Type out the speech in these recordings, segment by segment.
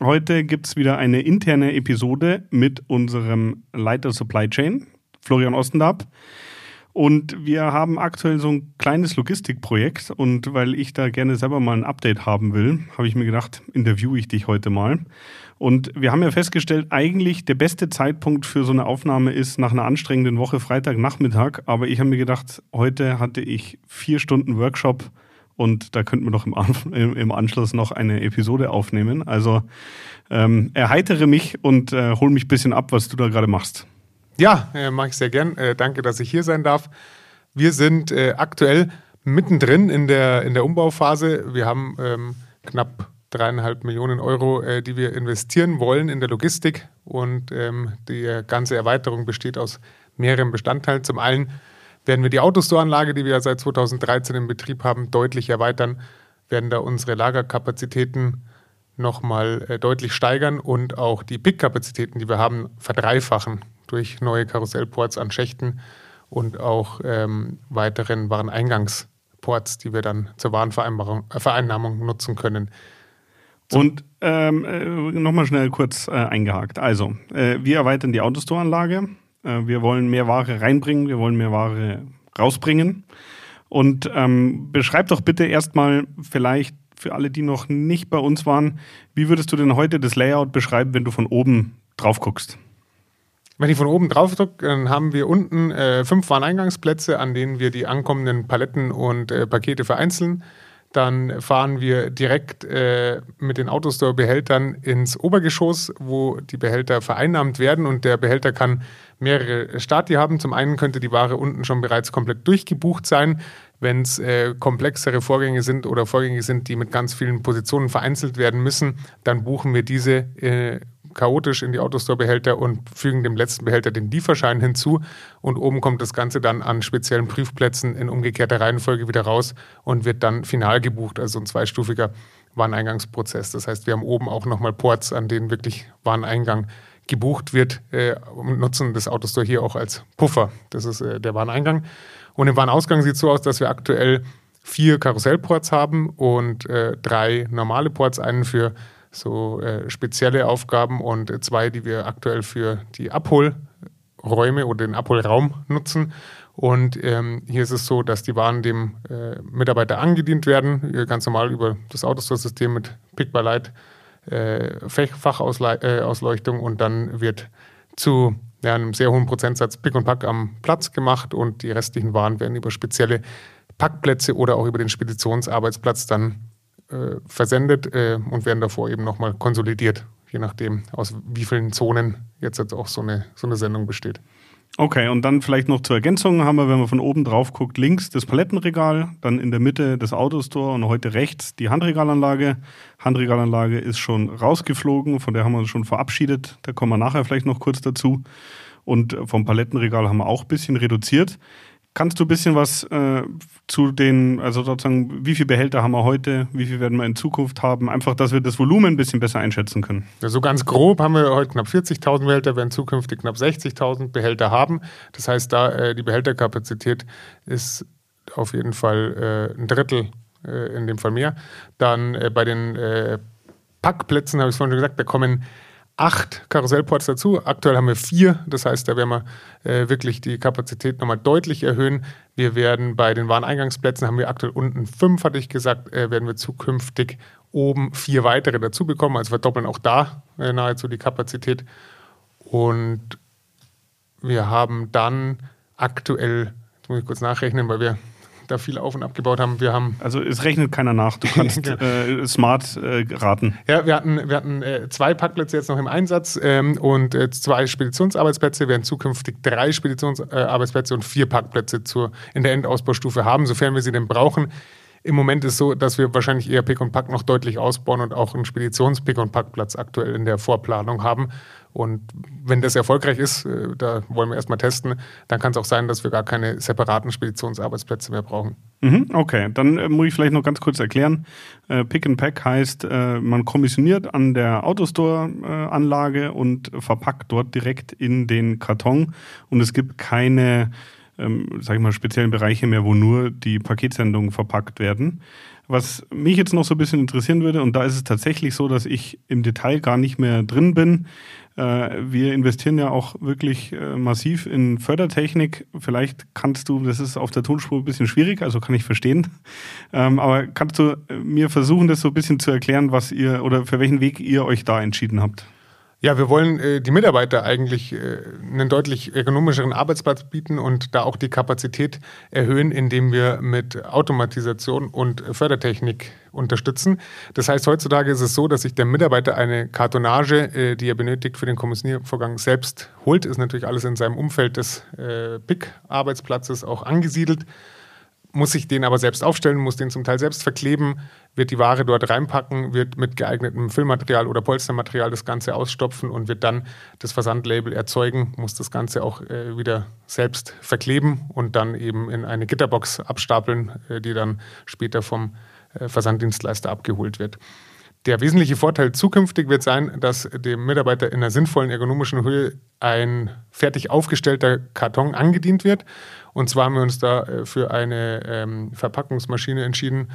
Heute gibt es wieder eine interne Episode mit unserem Leiter Supply Chain, Florian Ostendab. Und wir haben aktuell so ein kleines Logistikprojekt und weil ich da gerne selber mal ein Update haben will, habe ich mir gedacht, interviewe ich dich heute mal. Und wir haben ja festgestellt, eigentlich der beste Zeitpunkt für so eine Aufnahme ist nach einer anstrengenden Woche Freitagnachmittag. Aber ich habe mir gedacht, heute hatte ich vier Stunden Workshop und da könnten wir doch im, im Anschluss noch eine Episode aufnehmen. Also ähm, erheitere mich und äh, hol mich ein bisschen ab, was du da gerade machst. Ja, äh, mache ich sehr gern. Äh, danke, dass ich hier sein darf. Wir sind äh, aktuell mittendrin in der, in der Umbauphase. Wir haben ähm, knapp dreieinhalb Millionen Euro, äh, die wir investieren wollen in der Logistik. Und ähm, die ganze Erweiterung besteht aus mehreren Bestandteilen. Zum einen werden wir die Autostore-Anlage, die wir ja seit 2013 in Betrieb haben, deutlich erweitern, werden da unsere Lagerkapazitäten nochmal äh, deutlich steigern und auch die Pick-Kapazitäten, die wir haben, verdreifachen durch neue Karussellports an Schächten und auch ähm, weiteren Wareneingangsports, die wir dann zur Warenvereinnahmung nutzen können. Und ähm, äh, nochmal schnell kurz äh, eingehakt. Also, äh, wir erweitern die Autostore-Anlage äh, wir wollen mehr Ware reinbringen, wir wollen mehr Ware rausbringen. Und ähm, beschreib doch bitte erstmal vielleicht für alle, die noch nicht bei uns waren, wie würdest du denn heute das Layout beschreiben, wenn du von oben drauf guckst? Wenn ich von oben drauf drücke, dann haben wir unten äh, fünf Wareneingangsplätze, an denen wir die ankommenden Paletten und äh, Pakete vereinzeln. Dann fahren wir direkt äh, mit den Autostore-Behältern ins Obergeschoss, wo die Behälter vereinnahmt werden und der Behälter kann mehrere Stati haben. Zum einen könnte die Ware unten schon bereits komplett durchgebucht sein. Wenn es äh, komplexere Vorgänge sind oder Vorgänge sind, die mit ganz vielen Positionen vereinzelt werden müssen, dann buchen wir diese äh, chaotisch in die Autostore-Behälter und fügen dem letzten Behälter den Lieferschein hinzu. Und oben kommt das Ganze dann an speziellen Prüfplätzen in umgekehrter Reihenfolge wieder raus und wird dann final gebucht, also ein zweistufiger Wareneingangsprozess. Das heißt, wir haben oben auch nochmal Ports, an denen wirklich Wareneingang gebucht wird äh, und nutzen das Autostore hier auch als Puffer. Das ist äh, der Wareneingang. Und im Warenausgang sieht es so aus, dass wir aktuell vier Karussellports haben und äh, drei normale Ports, einen für so äh, spezielle Aufgaben und zwei, die wir aktuell für die Abholräume oder den Abholraum nutzen. Und ähm, hier ist es so, dass die Waren dem äh, Mitarbeiter angedient werden, ganz normal über das Autostore-System mit Pick by Light äh, Fachausleuchtung und dann wird zu ja, einem sehr hohen Prozentsatz Pick und Pack am Platz gemacht und die restlichen Waren werden über spezielle Packplätze oder auch über den Speditionsarbeitsplatz dann äh, versendet äh, und werden davor eben nochmal konsolidiert, je nachdem, aus wie vielen Zonen jetzt, jetzt auch so eine, so eine Sendung besteht. Okay, und dann vielleicht noch zur Ergänzung haben wir, wenn man von oben drauf guckt, links das Palettenregal, dann in der Mitte das Autostore und heute rechts die Handregalanlage. Handregalanlage ist schon rausgeflogen, von der haben wir uns schon verabschiedet. Da kommen wir nachher vielleicht noch kurz dazu. Und vom Palettenregal haben wir auch ein bisschen reduziert. Kannst du ein bisschen was äh, zu den, also sozusagen, wie viele Behälter haben wir heute, wie viel werden wir in Zukunft haben? Einfach, dass wir das Volumen ein bisschen besser einschätzen können. Ja, so ganz grob haben wir heute knapp 40.000 Behälter, werden zukünftig knapp 60.000 Behälter haben. Das heißt, da äh, die Behälterkapazität ist auf jeden Fall äh, ein Drittel, äh, in dem Fall mehr. Dann äh, bei den äh, Packplätzen, habe ich es vorhin schon gesagt, da kommen acht Karussellports dazu. Aktuell haben wir vier. Das heißt, da werden wir äh, wirklich die Kapazität nochmal deutlich erhöhen. Wir werden bei den Wareneingangsplätzen, haben wir aktuell unten fünf, hatte ich gesagt, äh, werden wir zukünftig oben vier weitere dazu bekommen. Also verdoppeln auch da äh, nahezu die Kapazität. Und wir haben dann aktuell, jetzt muss ich kurz nachrechnen, weil wir da viel auf und abgebaut haben. Wir haben also es rechnet keiner nach. Du kannst äh, smart äh, raten. Ja, wir hatten, wir hatten äh, zwei Parkplätze jetzt noch im Einsatz ähm, und äh, zwei Speditionsarbeitsplätze. Wir werden zukünftig drei Speditionsarbeitsplätze und vier Parkplätze zur, in der Endausbaustufe haben, sofern wir sie denn brauchen. Im Moment ist es so, dass wir wahrscheinlich eher Pick und Pack noch deutlich ausbauen und auch einen Speditions-Pick und Packplatz aktuell in der Vorplanung haben. Und wenn das erfolgreich ist, äh, da wollen wir erstmal testen, dann kann es auch sein, dass wir gar keine separaten Speditionsarbeitsplätze mehr brauchen. Mhm, okay, dann äh, muss ich vielleicht noch ganz kurz erklären. Äh, Pick and Pack heißt, man kommissioniert an der Autostore-Anlage und verpackt dort direkt in den Karton und es gibt keine, ähm, sag ich mal, speziellen Bereiche mehr, wo nur die Paketsendungen verpackt werden. Was mich jetzt noch so ein bisschen interessieren würde, und da ist es tatsächlich so, dass ich im Detail gar nicht mehr drin bin, wir investieren ja auch wirklich äh, massiv in Fördertechnik. Vielleicht kannst du, das ist auf der Tonspur ein bisschen schwierig, also kann ich verstehen. Ähm, aber kannst du äh, mir versuchen, das so ein bisschen zu erklären, was ihr oder für welchen Weg ihr euch da entschieden habt? Ja, wir wollen äh, die Mitarbeiter eigentlich äh, einen deutlich ergonomischeren Arbeitsplatz bieten und da auch die Kapazität erhöhen, indem wir mit Automatisation und Fördertechnik unterstützen. Das heißt, heutzutage ist es so, dass sich der Mitarbeiter eine Kartonage, äh, die er benötigt für den Kommissioniervorgang selbst holt. Ist natürlich alles in seinem Umfeld des äh, BIC-Arbeitsplatzes auch angesiedelt muss sich den aber selbst aufstellen, muss den zum Teil selbst verkleben, wird die Ware dort reinpacken, wird mit geeignetem Füllmaterial oder Polstermaterial das Ganze ausstopfen und wird dann das Versandlabel erzeugen, muss das Ganze auch äh, wieder selbst verkleben und dann eben in eine Gitterbox abstapeln, äh, die dann später vom äh, Versanddienstleister abgeholt wird. Der wesentliche Vorteil zukünftig wird sein, dass dem Mitarbeiter in einer sinnvollen ergonomischen Höhe ein fertig aufgestellter Karton angedient wird. Und zwar haben wir uns da äh, für eine ähm, Verpackungsmaschine entschieden,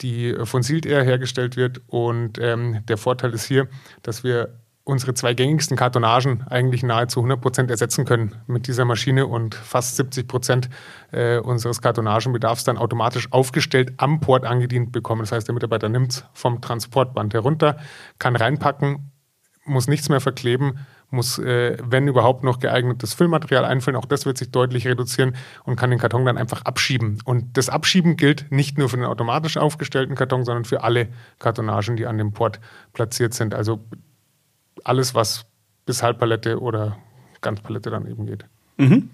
die von Sealed Air hergestellt wird. Und ähm, der Vorteil ist hier, dass wir unsere zwei gängigsten Kartonagen eigentlich nahezu 100% ersetzen können mit dieser Maschine und fast 70 Prozent äh, unseres Kartonagenbedarfs dann automatisch aufgestellt am Port angedient bekommen. Das heißt, der Mitarbeiter nimmt es vom Transportband herunter, kann reinpacken, muss nichts mehr verkleben, muss, äh, wenn überhaupt, noch geeignetes Füllmaterial einfüllen. Auch das wird sich deutlich reduzieren und kann den Karton dann einfach abschieben. Und das Abschieben gilt nicht nur für den automatisch aufgestellten Karton, sondern für alle Kartonagen, die an dem Port platziert sind. Also alles, was bis Halbpalette oder Ganzpalette dann eben geht. Mhm.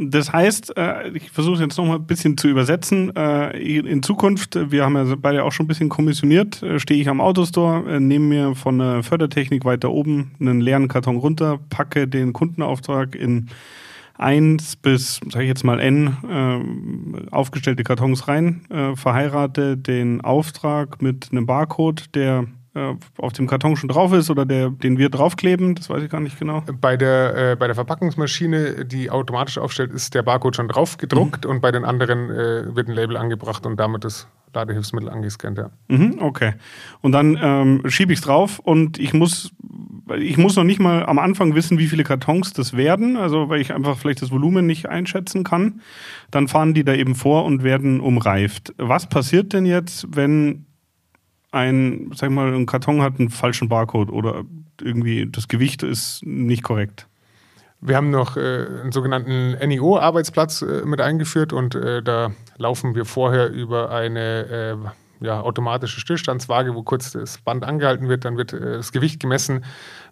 Das heißt, äh, ich versuche jetzt nochmal ein bisschen zu übersetzen. Äh, in Zukunft, wir haben ja beide auch schon ein bisschen kommissioniert, äh, stehe ich am Autostore, nehme mir von der Fördertechnik weiter oben einen leeren Karton runter, packe den Kundenauftrag in eins bis, sage ich jetzt mal N, aufgestellte Kartons rein, verheirate den Auftrag mit einem Barcode, der äh, auf dem Karton schon drauf ist oder der, den wir draufkleben, das weiß ich gar nicht genau. Bei der, äh, bei der Verpackungsmaschine, die automatisch aufstellt, ist der Barcode schon drauf gedruckt mhm. und bei den anderen äh, wird ein Label angebracht und damit das Ladehilfsmittel angescannt, ja. Mhm, okay. Und dann ähm, schiebe ich es drauf und ich muss, ich muss noch nicht mal am Anfang wissen, wie viele Kartons das werden, also weil ich einfach vielleicht das Volumen nicht einschätzen kann. Dann fahren die da eben vor und werden umreift. Was passiert denn jetzt, wenn ein, sag mal, ein Karton hat einen falschen Barcode oder irgendwie das Gewicht ist nicht korrekt. Wir haben noch äh, einen sogenannten NIO-Arbeitsplatz äh, mit eingeführt und äh, da laufen wir vorher über eine äh, ja, automatische Stillstandswaage, wo kurz das Band angehalten wird, dann wird äh, das Gewicht gemessen.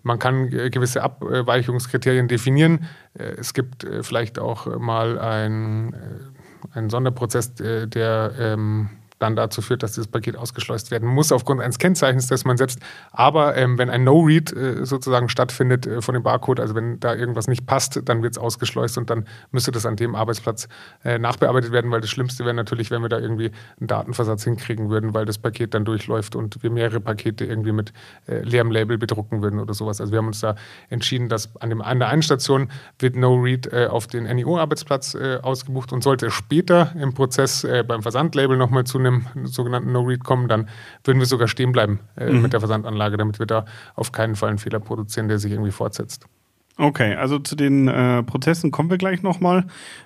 Man kann äh, gewisse Abweichungskriterien definieren. es gibt vielleicht auch mal einen Sonderprozess, der ähm, dann dazu führt, dass dieses Paket ausgeschleust werden muss aufgrund eines Kennzeichens, das man setzt. Aber ähm, wenn ein No-Read äh, sozusagen stattfindet äh, von dem Barcode, also wenn da irgendwas nicht passt, dann wird es ausgeschleust und dann müsste das an dem Arbeitsplatz äh, nachbearbeitet werden, weil das Schlimmste wäre natürlich, wenn wir da irgendwie einen Datenversatz hinkriegen würden, weil das Paket dann durchläuft und wir mehrere Pakete irgendwie mit äh, leerem Label bedrucken würden oder sowas. Also wir haben uns da entschieden, dass an, dem, an der einen Station wird No-Read äh, auf den NIO-Arbeitsplatz äh, ausgebucht und sollte später im Prozess beim Versandlabel nochmal zu einem sogenannten No-Read kommen, dann würden wir sogar stehen bleiben äh, mhm. mit der Versandanlage, damit wir da auf keinen Fall einen Fehler produzieren, der sich irgendwie fortsetzt. Okay, also zu den äh, Prozessen kommen wir gleich nochmal.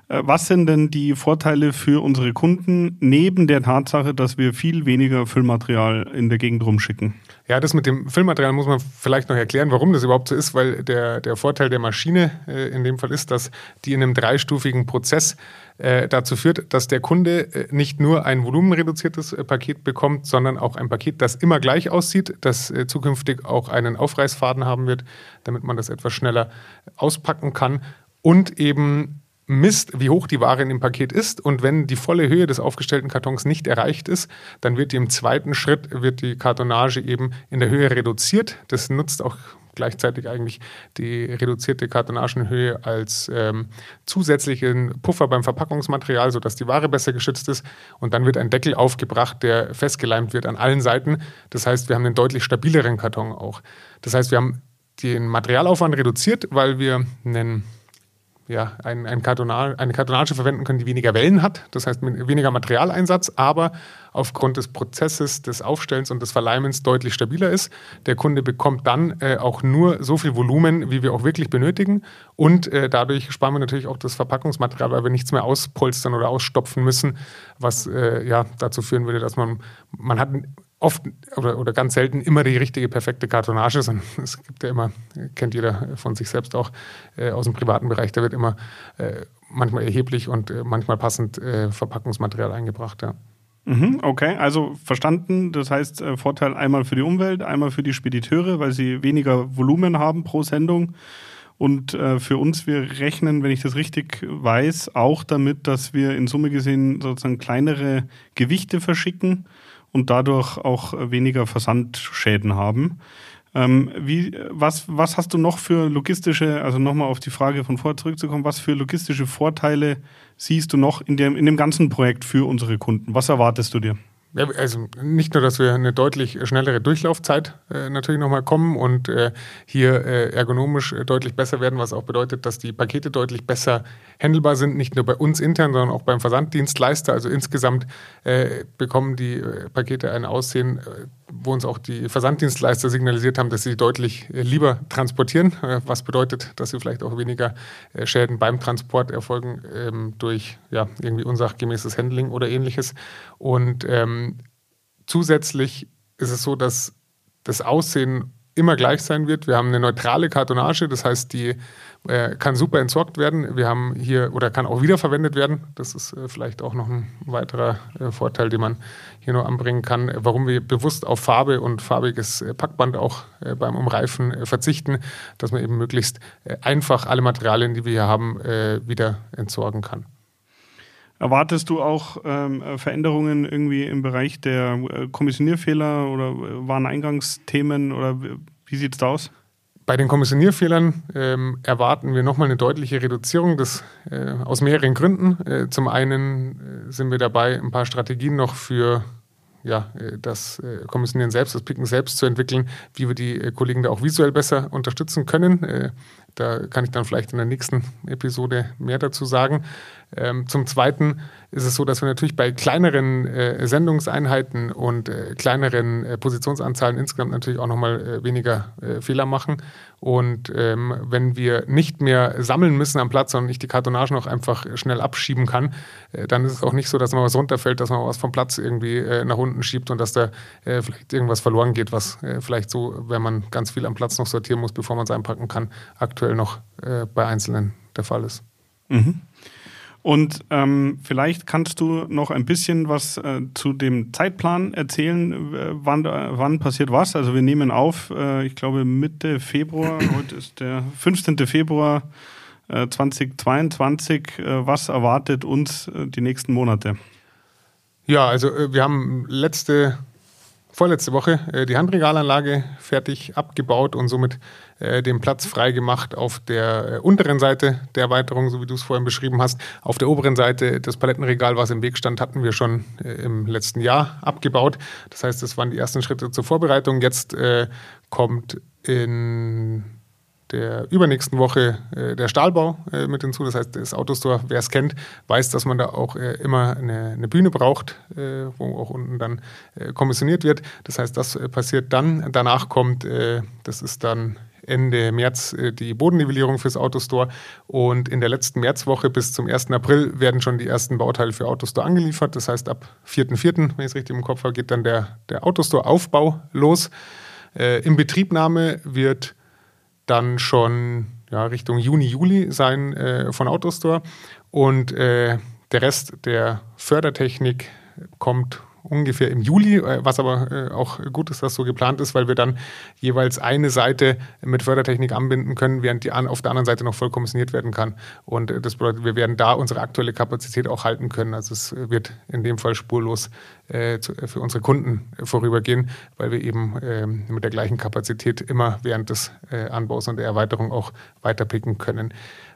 Äh, was sind denn die Vorteile für unsere Kunden neben der Tatsache, dass wir viel weniger Füllmaterial in der Gegend rumschicken? Ja, das mit dem Füllmaterial muss man vielleicht noch erklären, warum das überhaupt so ist, weil der, der Vorteil der Maschine äh, in dem Fall ist, dass die in einem dreistufigen Prozess äh, dazu führt, dass der Kunde äh, nicht nur ein volumenreduziertes äh, Paket bekommt, sondern auch ein Paket, das immer gleich aussieht, das zukünftig auch einen Aufreißfaden haben wird, damit man das etwas schneller auspacken kann und eben misst, wie hoch die Ware in dem Paket ist und wenn die volle Höhe des aufgestellten Kartons nicht erreicht ist, dann wird die im zweiten Schritt wird die Kartonage eben in der Höhe reduziert. Das nutzt auch gleichzeitig eigentlich die reduzierte Kartonagenhöhe als ähm, zusätzlichen Puffer beim Verpackungsmaterial, sodass die Ware besser geschützt ist. Und dann wird ein Deckel aufgebracht, der festgeleimt wird an allen Seiten. Das heißt, wir haben einen deutlich stabileren Karton auch. Das heißt, wir haben den Materialaufwand reduziert, weil wir einen ja, ein, ein Kartonage, eine Kartonage verwenden können, die weniger Wellen hat, das heißt weniger Materialeinsatz, aber aufgrund des Prozesses des Aufstellens und des Verleimens deutlich stabiler ist. Der Kunde bekommt dann äh, auch nur so viel Volumen, wie wir auch wirklich benötigen und äh, dadurch sparen wir natürlich auch das Verpackungsmaterial, weil wir nichts mehr auspolstern oder ausstopfen müssen, was äh, ja dazu führen würde, dass man, man hat oft oder, oder ganz selten immer die richtige, perfekte Kartonage, sondern es gibt ja immer, kennt jeder von sich selbst auch äh, aus dem privaten Bereich, da wird immer äh, manchmal erheblich und äh, manchmal passend äh, Verpackungsmaterial eingebracht. Ja. Mhm, okay, also verstanden. Das heißt, äh, Vorteil einmal für die Umwelt, einmal für die Spediteure, weil sie weniger Volumen haben pro Sendung. Und äh, für uns, wir rechnen, wenn ich das richtig weiß, auch damit, dass wir in Summe gesehen sozusagen kleinere Gewichte verschicken und dadurch auch weniger Versandschäden haben. Ähm, wie, was, was hast du noch für logistische, also nochmal auf die Frage von vorher zurückzukommen, was für logistische Vorteile siehst du noch in dem, in dem ganzen Projekt für unsere Kunden? Was erwartest du dir? Ja, also nicht nur, dass wir eine deutlich schnellere Durchlaufzeit äh, natürlich nochmal kommen und äh, hier äh, ergonomisch äh, deutlich besser werden, was auch bedeutet, dass die Pakete deutlich besser handelbar sind, nicht nur bei uns intern, sondern auch beim Versanddienstleister. Also insgesamt äh, bekommen die äh, Pakete ein Aussehen, wo uns auch die Versanddienstleister signalisiert haben, dass sie deutlich äh, lieber transportieren, äh, was bedeutet, dass sie vielleicht auch weniger äh, Schäden beim Transport erfolgen ähm, durch ja, irgendwie unsachgemäßes Handling oder ähnliches. Und ähm, zusätzlich ist es so, dass das Aussehen immer gleich sein wird. Wir haben eine neutrale Kartonage, das heißt, die äh, kann super entsorgt werden. Wir haben hier oder kann auch wiederverwendet werden. Das ist äh, vielleicht auch noch ein weiterer äh, Vorteil, den man hier noch anbringen kann, warum wir bewusst auf Farbe und farbiges äh, Packband auch äh, beim Umreifen äh, verzichten, dass man eben möglichst einfach alle Materialien, die wir hier haben, wieder entsorgen kann. Erwartest du auch ähm, Veränderungen irgendwie im Bereich der Kommissionierfehler oder Wareneingangsthemen oder wie sieht es da aus? Bei den Kommissionierfehlern ähm, erwarten wir nochmal eine deutliche Reduzierung des, äh, aus mehreren Gründen. Äh, zum einen äh, sind wir dabei, ein paar Strategien noch für ja, äh, das äh, Kommissionieren selbst, das Picken selbst zu entwickeln, wie wir die äh, Kollegen da auch visuell besser unterstützen können. Da kann ich dann vielleicht in der nächsten Episode mehr dazu sagen. Ähm, zum Zweiten ist es so, dass wir natürlich bei kleineren äh, Sendungseinheiten und äh, kleineren äh, Positionsanzahlen insgesamt natürlich auch nochmal äh, weniger äh, Fehler machen. Und ähm, wenn wir nicht mehr sammeln müssen am Platz, sondern ich die Kartonage noch einfach schnell abschieben kann, äh, dann ist es auch nicht so, dass mal was runterfällt, dass man was vom Platz irgendwie nach unten schiebt und dass da vielleicht irgendwas verloren geht, was vielleicht so, wenn man ganz viel am Platz noch sortieren muss, bevor man es einpacken kann, aktuell noch bei Einzelnen der Fall ist. Mhm. Und ähm, vielleicht kannst du noch ein bisschen was äh, zu dem Zeitplan erzählen, äh, wann, wann passiert was. Also wir nehmen auf, äh, ich glaube Mitte Februar, heute ist der 15. Februar 2022. Äh, was erwartet uns äh, die nächsten Monate? Ja, also äh, wir haben letzte vorletzte Woche äh, die Handregalanlage fertig abgebaut und somit äh, den Platz freigemacht auf der äh, unteren Seite der Erweiterung, so wie du es vorhin beschrieben hast. Auf der oberen Seite das Palettenregal, was im Weg stand, hatten wir schon äh, im letzten Jahr abgebaut. Das heißt, das waren die ersten Schritte zur Vorbereitung. Jetzt äh, kommt in der übernächsten Woche äh, der Stahlbau äh, mit hinzu. Das heißt, das Autostore, wer es kennt, weiß, dass man da auch äh, immer eine, eine, Bühne braucht, äh, wo auch unten dann äh, kommissioniert wird. Das heißt, das äh, passiert dann. Danach kommt, das ist dann Ende März die Bodennivellierung fürs Autostore und in der letzten Märzwoche bis zum 1. April werden schon die ersten Bauteile für Autostore angeliefert. Das heißt, ab 4.4., wenn ich es richtig im Kopf habe, geht dann der, der Autostore-Aufbau los. in Betriebnahme wird dann schon ja, Richtung Juni, Juli sein äh, von Autostore. Und äh, der Rest der Fördertechnik kommt ungefähr im Juli, äh, was aber äh, auch gut ist, dass so geplant ist, weil wir dann jeweils eine Seite mit Fördertechnik anbinden können, während die auf der anderen Seite noch voll kommissioniert werden kann. Und das bedeutet, wir werden da unsere aktuelle Kapazität auch halten können. Also es wird in dem Fall spurlos für unsere Kunden vorübergehen, weil wir eben ähm, mit der gleichen Kapazität immer während des Anbaus und der Erweiterung auch weiterpicken können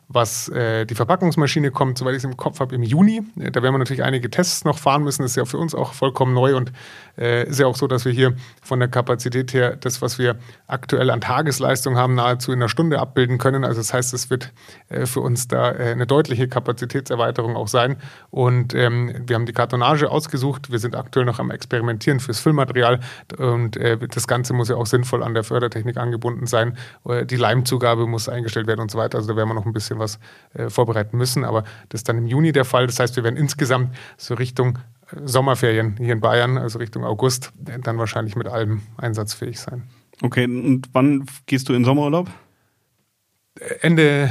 was äh, die Verpackungsmaschine kommt, soweit ich es im Kopf habe, im Juni. Äh, da werden wir natürlich einige Tests noch fahren müssen. Das ist ja für uns auch vollkommen neu und äh, ist ja auch so, dass wir hier von der Kapazität her das, was wir aktuell an Tagesleistung haben, nahezu in einer Stunde abbilden können. Also das heißt, es wird äh, für uns da äh, eine deutliche Kapazitätserweiterung auch sein. Und ähm, wir haben die Kartonage ausgesucht. Wir sind aktuell noch am Experimentieren fürs Füllmaterial und äh, das Ganze muss ja auch sinnvoll an der Fördertechnik angebunden sein. die Leimzugabe muss eingestellt werden und so weiter. Also da werden wir noch ein bisschen was äh, vorbereiten müssen. Aber das ist dann im Juni der Fall. Das heißt, wir werden insgesamt so Richtung äh, Sommerferien hier in Bayern, also Richtung August, dann wahrscheinlich mit allem einsatzfähig sein. Okay, und wann gehst du in Sommerurlaub? Ende,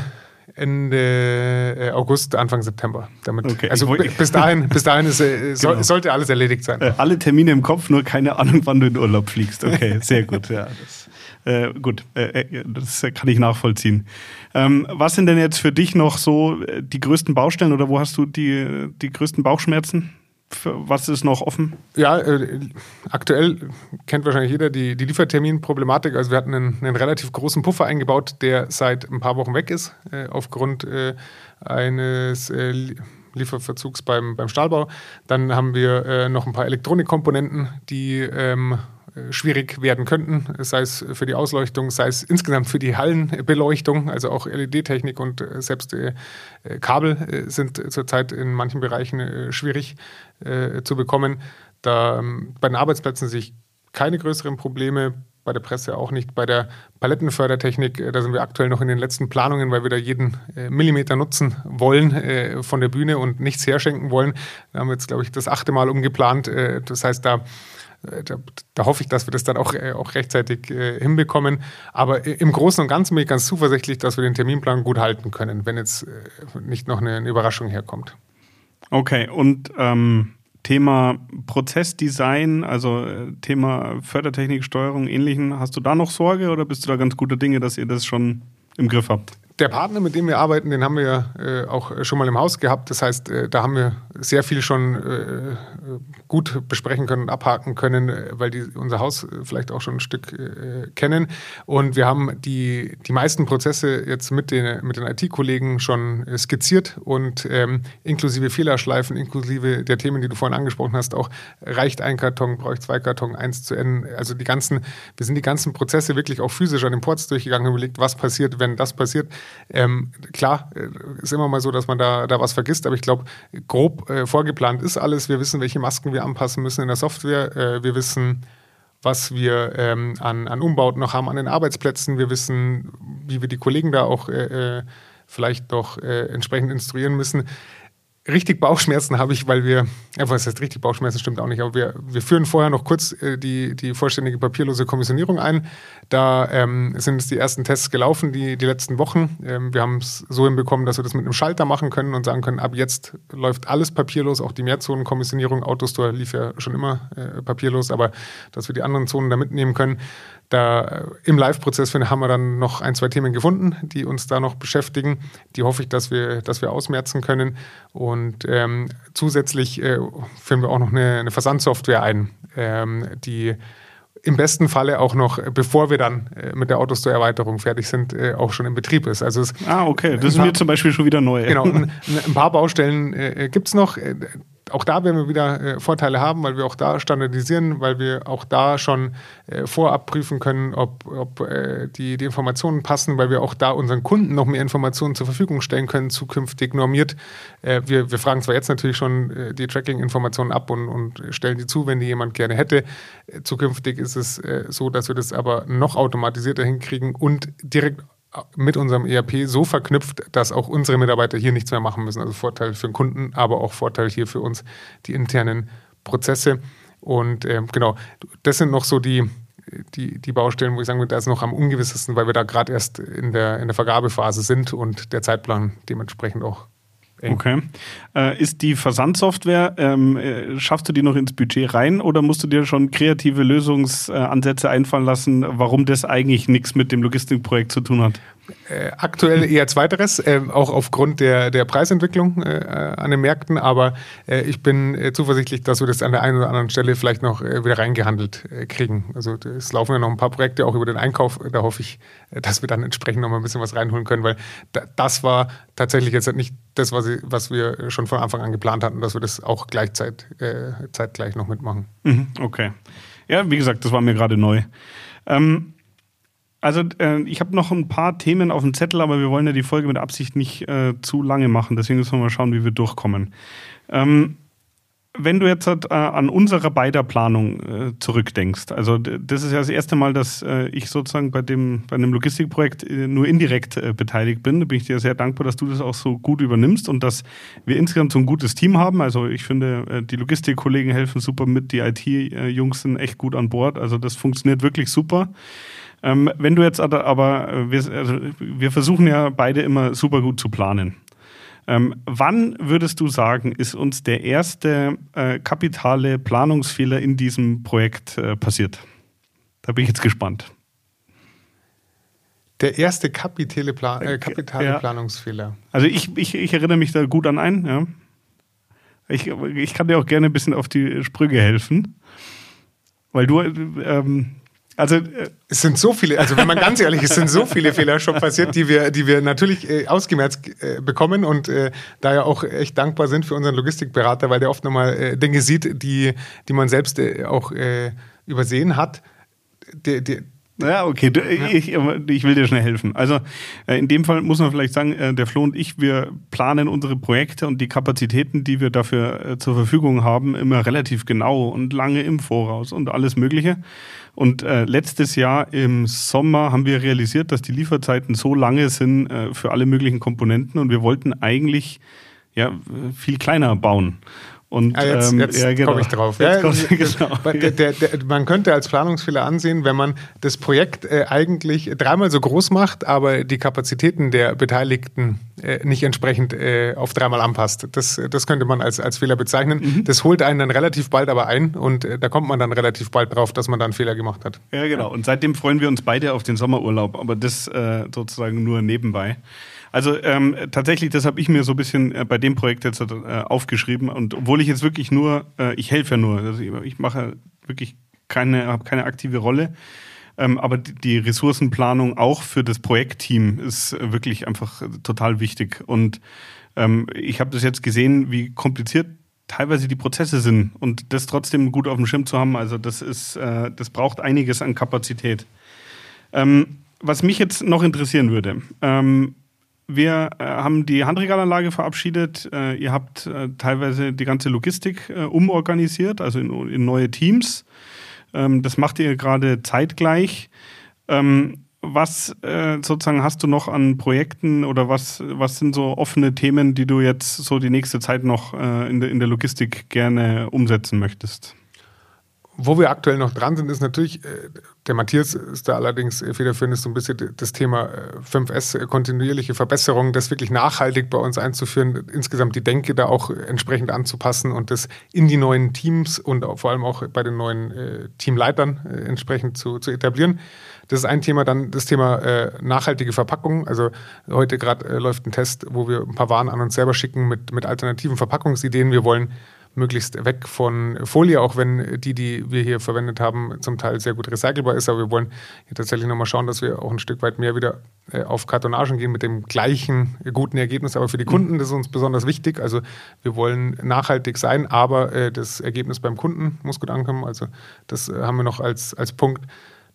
Ende äh, August, Anfang September. Damit, okay. Also bis dahin, bis dahin ist, äh, genau. sollte alles erledigt sein. Äh, alle Termine im Kopf, nur keine Ahnung, wann du in Urlaub fliegst. Okay, sehr gut. Ja, das äh, gut, äh, das kann ich nachvollziehen. Ähm, was sind denn jetzt für dich noch so die größten Baustellen oder wo hast du die, die größten Bauchschmerzen? Was ist noch offen? Ja, äh, aktuell kennt wahrscheinlich jeder die, die Lieferterminproblematik. Also wir hatten einen, einen, relativ großen Puffer eingebaut, der seit ein paar Wochen weg ist, äh, aufgrund äh, eines äh, Lieferverzugs beim, beim Stahlbau. Dann haben wir äh, noch ein paar Elektronikkomponenten, die ähm, äh, schwierig werden könnten, sei es für die Ausleuchtung, sei es insgesamt für die Hallenbeleuchtung, also auch LED-Technik und selbst Kabel sind zurzeit in manchen Bereichen schwierig zu bekommen. Da ähm, bei den Arbeitsplätzen sehe ich keine größeren Probleme, bei der Presse auch nicht. Bei der Palettenfördertechnik, da sind wir aktuell noch in den letzten Planungen, weil wir da jeden Millimeter nutzen wollen von der Bühne und nichts herschenken wollen. Da haben wir jetzt, glaube ich, das achte Mal umgeplant. Das heißt, da äh, da, da, hoffe ich, dass wir das dann auch, äh, auch rechtzeitig äh, hinbekommen. Aber im Großen und Ganzen bin ich ganz zuversichtlich, dass wir den Terminplan gut halten können, wenn jetzt äh, nicht noch eine, eine, Überraschung herkommt. Okay, und ähm, Thema Prozessdesign, also äh, Thema Fördertechniksteuerung, ähnlichen, hast du da noch Sorge oder bist du da ganz guter Dinge, dass ihr das schon im Griff habt? Der Partner, mit dem wir arbeiten, den haben wir äh, auch schon mal im Haus gehabt. Das heißt, äh, da haben wir sehr viel schon äh, gut besprechen können und abhaken können, äh, weil die unser Haus vielleicht auch schon ein Stück äh, kennen. Und wir haben die, die meisten Prozesse jetzt mit den, mit den IT-Kollegen schon skizziert und ähm, inklusive Fehlerschleifen, inklusive der Themen, die du vorhin angesprochen hast, auch reicht ein Karton, brauche ich zwei Karton, eins zu N. Also die ganzen, wir sind die ganzen Prozesse wirklich auch physisch an den Ports durchgegangen und überlegt, was passiert, wenn das passiert. Ähm, klar, äh, ist immer mal so, dass man da, da was vergisst, aber ich glaube, grob äh, vorgeplant ist alles. Wir wissen, welche Masken wir anpassen müssen in der Software. Äh, wir wissen, was wir ähm, an, an Umbauten noch haben an den Arbeitsplätzen. Wir wissen, wie wir die Kollegen da auch äh, äh vielleicht noch äh, entsprechend instruieren müssen richtig Bauchschmerzen habe ich, weil wir, was heißt richtig Bauchschmerzen, stimmt auch nicht, aber wir, wir führen vorher noch kurz äh, die, die vollständige papierlose Kommissionierung ein. Da ähm, sind es die ersten Tests gelaufen, die, die letzten Wochen. Ähm, wir haben es so hinbekommen, dass wir das mit einem Schalter machen können und sagen können, ab jetzt läuft alles papierlos, auch die Mehrzonen-Kommissionierung. Autostore lief ja schon immer äh, papierlos, aber dass wir die anderen Zonen da mitnehmen können. Da äh, im Live-Prozess haben wir dann noch ein, zwei Themen gefunden, die uns da noch beschäftigen. Die hoffe ich, dass wir, dass wir ausmerzen können. Und ähm, zusätzlich äh, führen wir auch noch eine, eine Versandsoftware ein, ähm, die im besten Falle auch noch, bevor wir dann äh, mit der Autostore-Erweiterung fertig sind, äh, auch schon in Betrieb ist. Also ah, okay. Das ist mir zum Beispiel schon wieder neu. Genau. Ein, ein paar Baustellen äh, gibt es noch auch da werden wir wieder äh, Vorteile haben, weil wir auch da standardisieren, weil wir auch da schon äh, vorab prüfen können, ob, ob äh, die, die Informationen passen, weil wir auch da unseren Kunden noch mehr Informationen zur Verfügung stellen können, zukünftig normiert. Wir, wir fragen zwar jetzt natürlich schon die Tracking-Informationen ab und, und stellen die zu, wenn die jemand gerne hätte. Zukünftig ist es so, dass wir das aber noch automatisierter hinkriegen und direkt mit unserem ERP so verknüpft, dass auch unsere Mitarbeiter hier nichts mehr machen müssen. Also Vorteil für den Kunden, aber auch Vorteil hier für uns, die internen Prozesse. Und äh, genau, das sind noch so die, die, die Baustellen, wo ich sagen würde, da ist noch am ungewissesten, weil wir da gerade erst in der, in der Vergabephase sind und der Zeitplan dementsprechend auch eng. Okay. Äh, ist die Versandsoftware, ähm, äh, schaffst du die noch ins Budget rein oder musst du dir schon kreative Lösungsansätze einfallen lassen, warum das eigentlich nichts mit dem Logistikprojekt zu tun hat? Äh, aktuell eher zweiteres, äh, auch aufgrund der, der Preisentwicklung äh, an den Märkten, aber äh, ich bin äh, zuversichtlich, dass wir das an der einen oder anderen Stelle vielleicht noch äh, wieder reingehandelt kriegen. Also es laufen ja noch ein paar Projekte auch über den Einkauf, da hoffe ich, dass wir dann entsprechend noch mal ein bisschen was reinholen können, weil da, das war tatsächlich jetzt nicht das, was, ich, was, wir schon von Anfang an geplant hatten, dass wir das auch gleichzeit, zeitgleich noch mitmachen. Mhm, okay. Ja, wie gesagt, das war mir gerade neu. Ähm, also äh, ich habe noch ein paar Themen auf dem Zettel, aber wir wollen ja die Folge mit Absicht nicht äh, zu lange machen. Deswegen müssen wir mal schauen, wie wir durchkommen. Ähm, wenn du jetzt äh, an unsere beider Planung äh, zurückdenkst, also das ist ja das erste Mal, dass äh, ich sozusagen bei dem bei einem Logistikprojekt äh, nur indirekt beteiligt bin. Da bin ich dir sehr dankbar, dass du das auch so gut übernimmst und dass wir insgesamt so ein gutes Team haben. Also ich finde, die Logistikkollegen helfen super mit, die IT-Jungs sind echt gut an Bord. Also das funktioniert wirklich super. Ähm, wenn du jetzt aber, äh, wir, also wir versuchen ja beide immer super gut zu planen. Ähm, wann würdest du sagen, ist uns der erste äh, kapitale Planungsfehler in diesem Projekt äh, passiert? Da bin ich jetzt gespannt. Der erste kapitale, Plan äh, kapitale ja. Planungsfehler. Also ich, ich, ich erinnere mich da gut an einen. Ja. Ich, ich kann dir auch gerne ein bisschen auf die Sprünge helfen. Weil du, ähm, also äh, es sind so viele, also wenn man ganz ehrlich ist, sind so viele Fehler schon passiert, die wir, die wir natürlich äh, ausgemerzt äh, bekommen und äh, da ja auch echt dankbar sind für unseren Logistikberater, weil der oft nochmal äh, Dinge sieht, die, die man selbst äh, auch übersehen hat. Der, der, ja, okay, du, ja. Ich, ich, will dir schnell helfen. Also äh, in dem Fall muss man vielleicht sagen, äh, der Flo und ich, wir planen unsere Projekte und die Kapazitäten, die wir dafür äh, zur Verfügung haben, immer relativ genau und lange im Voraus und alles Mögliche. Und äh, letztes Jahr im Sommer haben wir realisiert, dass die Lieferzeiten so lange sind äh, für alle möglichen Komponenten und wir wollten eigentlich ja, viel kleiner bauen. Und, ah, jetzt, ähm, jetzt ja, genau. komme ich drauf. Ja, genau. der, der, der, man könnte als Planungsfehler ansehen, wenn man das Projekt äh, eigentlich dreimal so groß macht, aber die Kapazitäten der Beteiligten äh, nicht entsprechend äh, auf dreimal anpasst. Das, das könnte man als, als Fehler bezeichnen. Mhm. Das holt einen dann relativ bald aber ein und äh, da kommt man dann relativ bald drauf, dass man dann einen Fehler gemacht hat. Ja, genau. Und seitdem freuen wir uns beide auf den Sommerurlaub, aber das äh, sozusagen nur nebenbei. Also ähm, tatsächlich, das habe ich mir so ein bisschen äh, bei dem Projekt jetzt äh, aufgeschrieben. Und obwohl ich jetzt wirklich nur, äh, ich helfe ja nur, also ich, ich mache wirklich keine, habe keine aktive Rolle. Ähm, aber die Ressourcenplanung auch für das Projektteam ist wirklich einfach total wichtig. Und ähm, ich habe das jetzt gesehen, wie kompliziert teilweise die Prozesse sind und das trotzdem gut auf dem Schirm zu haben. Also das ist, äh, das braucht einiges an Kapazität. Ähm, was mich jetzt noch interessieren würde, ähm, wir äh, haben die Handregalanlage verabschiedet. Äh, ihr habt äh, teilweise die ganze Logistik äh, umorganisiert, also in, in neue Teams. Ähm, das macht ihr gerade zeitgleich. Ähm, was äh, sozusagen hast du noch an Projekten oder was, was sind so offene Themen, die du jetzt so die nächste Zeit noch äh, in, de, in der Logistik gerne umsetzen möchtest? Wo wir aktuell noch dran sind, ist natürlich, äh, der Matthias ist da allerdings federführend, ist so ein bisschen das Thema 5S, äh, kontinuierliche Verbesserung, das wirklich nachhaltig bei uns einzuführen, insgesamt die Denke da auch entsprechend anzupassen und das in die neuen Teams und vor allem auch bei den neuen äh, Teamleitern entsprechend zu, zu etablieren. Das ist ein Thema, dann das Thema nachhaltige Verpackung. Also heute gerade läuft ein Test, wo wir ein paar Waren an uns selber schicken mit, mit alternativen Verpackungsideen. Wir wollen möglichst weg von Folie, auch wenn die, die wir hier verwendet haben, zum Teil sehr gut recycelbar ist. Aber wir wollen hier tatsächlich nochmal schauen, dass wir auch ein Stück weit mehr wieder äh, auf Kartonagen gehen mit dem gleichen guten Ergebnis. Aber für die Kunden, das ist uns besonders wichtig. Also wir wollen nachhaltig sein, aber äh, das Ergebnis beim Kunden muss gut ankommen. Also das äh, haben wir noch als, als Punkt.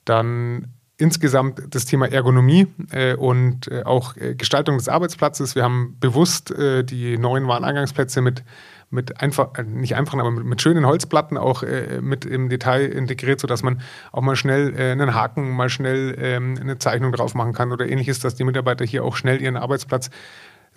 Dann insgesamt das Thema Ergonomie äh, und äh, auch äh, Gestaltung des Arbeitsplatzes. Wir haben bewusst die neuen Wareneingangsplätze mit mit einfach, äh, nicht einfachen, aber mit, mit schönen Holzplatten auch äh, mit im Detail integriert, sodass man auch mal schnell äh, einen Haken, mal schnell ähm, eine Zeichnung drauf machen kann oder ähnliches, dass die Mitarbeiter hier auch schnell ihren Arbeitsplatz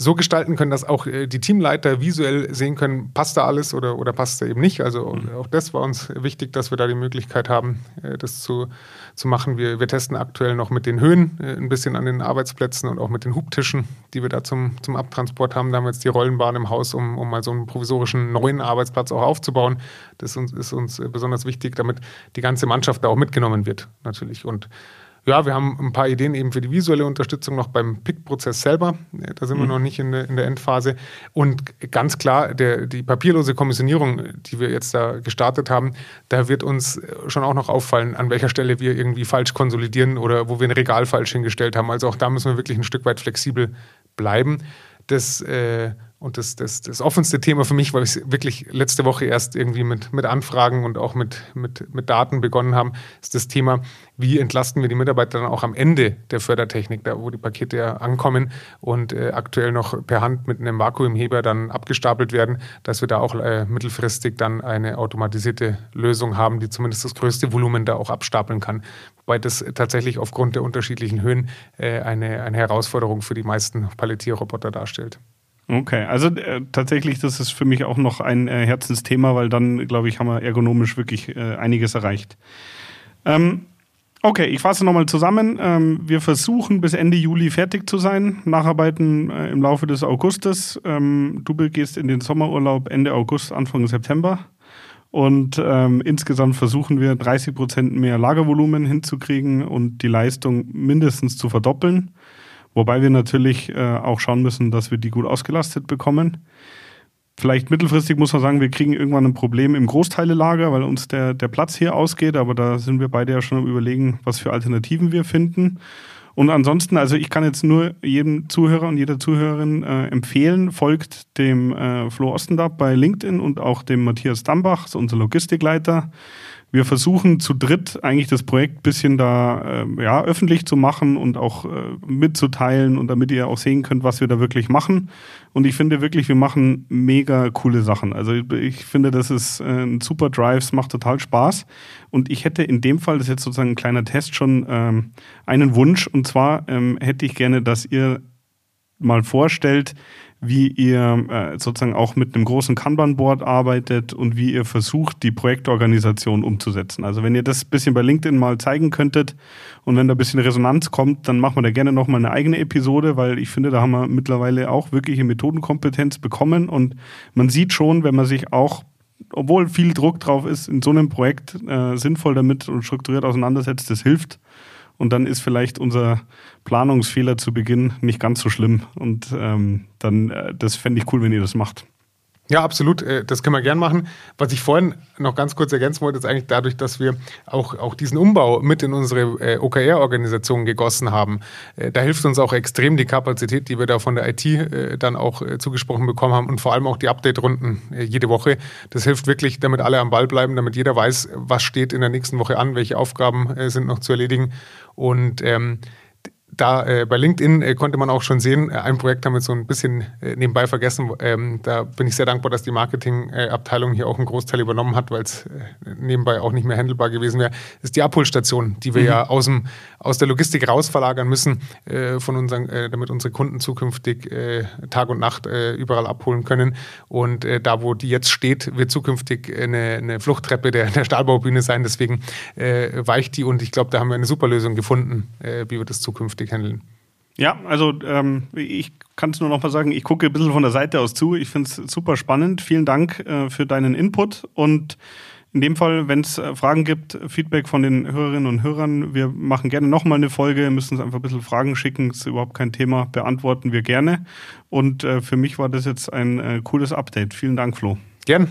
so gestalten können, dass auch äh, die Teamleiter visuell sehen können, passt da alles oder, oder passt da eben nicht. Also mhm. auch das war uns wichtig, dass wir da die Möglichkeit haben, äh, das zu, zu machen. Wir, wir testen aktuell noch mit den Höhen äh, ein bisschen an den Arbeitsplätzen und auch mit den Hubtischen, die wir da zum, zum Abtransport haben. Da haben wir jetzt die Rollenbahn im Haus, um, um mal so einen provisorischen neuen Arbeitsplatz auch aufzubauen. Das ist uns, ist uns besonders wichtig, damit die ganze Mannschaft da auch mitgenommen wird, natürlich. Und ja, wir haben ein paar Ideen eben für die visuelle Unterstützung noch beim Pick-Prozess selber. Da sind mhm. wir noch nicht in der, in der, Endphase. Und ganz klar, der, die papierlose Kommissionierung, die wir jetzt da gestartet haben, da wird uns schon auch noch auffallen, an welcher Stelle wir irgendwie falsch konsolidieren oder wo wir ein Regal falsch hingestellt haben. Also auch da müssen wir wirklich ein Stück weit flexibel bleiben. Das äh, und das, das, das offenste Thema für mich, weil ich wirklich letzte Woche erst irgendwie mit, mit Anfragen und auch mit, mit, mit Daten begonnen haben, ist das Thema, wie entlasten wir die Mitarbeiter dann auch am Ende der Fördertechnik, da wo die Pakete ja ankommen und äh, aktuell noch per Hand mit einem Vakuumheber dann abgestapelt werden, dass wir da auch äh, mittelfristig dann eine automatisierte Lösung haben, die zumindest das größte Volumen da auch abstapeln kann. Wobei das tatsächlich aufgrund der unterschiedlichen Höhen äh, eine, eine Herausforderung für die meisten Palettierroboter darstellt. Okay, also äh, tatsächlich, das ist für mich auch noch ein äh, Herzensthema, weil dann, glaube ich, haben wir ergonomisch wirklich äh, einiges erreicht. Ähm, okay, ich fasse nochmal zusammen. Ähm, wir versuchen bis Ende Juli fertig zu sein, nacharbeiten äh, im Laufe des Augustes. Ähm, du gehst in den Sommerurlaub Ende August, Anfang September. Und ähm, insgesamt versuchen wir 30 Prozent mehr Lagervolumen hinzukriegen und die Leistung mindestens zu verdoppeln. Wobei wir natürlich äh, auch schauen müssen, dass wir die gut ausgelastet bekommen. Vielleicht mittelfristig muss man sagen, wir kriegen irgendwann ein Problem im Großteilelager, weil uns der, der Platz hier ausgeht. Aber da sind wir beide ja schon am Überlegen, was für Alternativen wir finden. Und ansonsten, also ich kann jetzt nur jedem Zuhörer und jeder Zuhörerin äh, empfehlen, folgt dem äh, Flo Ostendab bei LinkedIn und auch dem Matthias Dambach, unser Logistikleiter. Wir versuchen zu dritt eigentlich das Projekt ein bisschen da äh, ja, öffentlich zu machen und auch äh, mitzuteilen und damit ihr auch sehen könnt, was wir da wirklich machen. Und ich finde wirklich, wir machen mega coole Sachen. Also ich finde, das ist äh, ein super Drive, macht total Spaß. Und ich hätte in dem Fall, das ist jetzt sozusagen ein kleiner Test, schon ähm, einen Wunsch. Und zwar ähm, hätte ich gerne, dass ihr mal vorstellt, wie ihr äh, sozusagen auch mit einem großen Kanban-Board arbeitet und wie ihr versucht, die Projektorganisation umzusetzen. Also wenn ihr das ein bisschen bei LinkedIn mal zeigen könntet und wenn da ein bisschen Resonanz kommt, dann machen wir da gerne nochmal eine eigene Episode, weil ich finde, da haben wir mittlerweile auch wirkliche Methodenkompetenz bekommen und man sieht schon, wenn man sich auch obwohl viel Druck drauf ist, in so einem Projekt äh, sinnvoll damit und strukturiert auseinandersetzt, das hilft und dann ist vielleicht unser Planungsfehler zu Beginn nicht ganz so schlimm. Und ähm, dann, äh, das fände ich cool, wenn ihr das macht. Ja, absolut. Äh, das können wir gern machen. Was ich vorhin noch ganz kurz ergänzen wollte, ist eigentlich dadurch, dass wir auch, auch diesen Umbau mit in unsere äh, OKR-Organisation gegossen haben. Äh, da hilft uns auch extrem die Kapazität, die wir da von der IT dann auch zugesprochen bekommen haben und vor allem auch die Update-Runden jede Woche. Das hilft wirklich, damit alle am Ball bleiben, damit jeder weiß, was steht in der nächsten Woche an, welche Aufgaben sind noch zu erledigen. Und ähm, da äh, bei LinkedIn äh, konnte man auch schon sehen, äh, ein Projekt haben wir so ein bisschen äh, nebenbei vergessen. Ähm, da bin ich sehr dankbar, dass die Marketingabteilung hier auch einen Großteil übernommen hat, weil es äh, nebenbei auch nicht mehr handelbar gewesen wäre. Das ist die Abholstation, die wir mhm. ja aus, dem, aus der Logistik raus verlagern müssen, von unseren, damit unsere Kunden zukünftig Tag und Nacht überall abholen können. Und da, wo die jetzt steht, wird zukünftig eine, eine Fluchttreppe der, der Stahlbaubühne sein. Deswegen weicht die und ich glaube, da haben wir eine super Lösung gefunden, wie wir das zukünftig handeln. Ja, also ähm, ich kann es nur noch mal sagen, ich gucke ein bisschen von der Seite aus zu. Ich finde es super spannend. Vielen Dank äh, für deinen Input und in dem Fall, wenn es äh, Fragen gibt, Feedback von den Hörerinnen und Hörern, wir machen gerne nochmal eine Folge, müssen uns einfach ein bisschen Fragen schicken, ist überhaupt kein Thema, beantworten wir gerne. Und äh, für mich war das jetzt ein äh, cooles Update. Vielen Dank, Flo. Gern.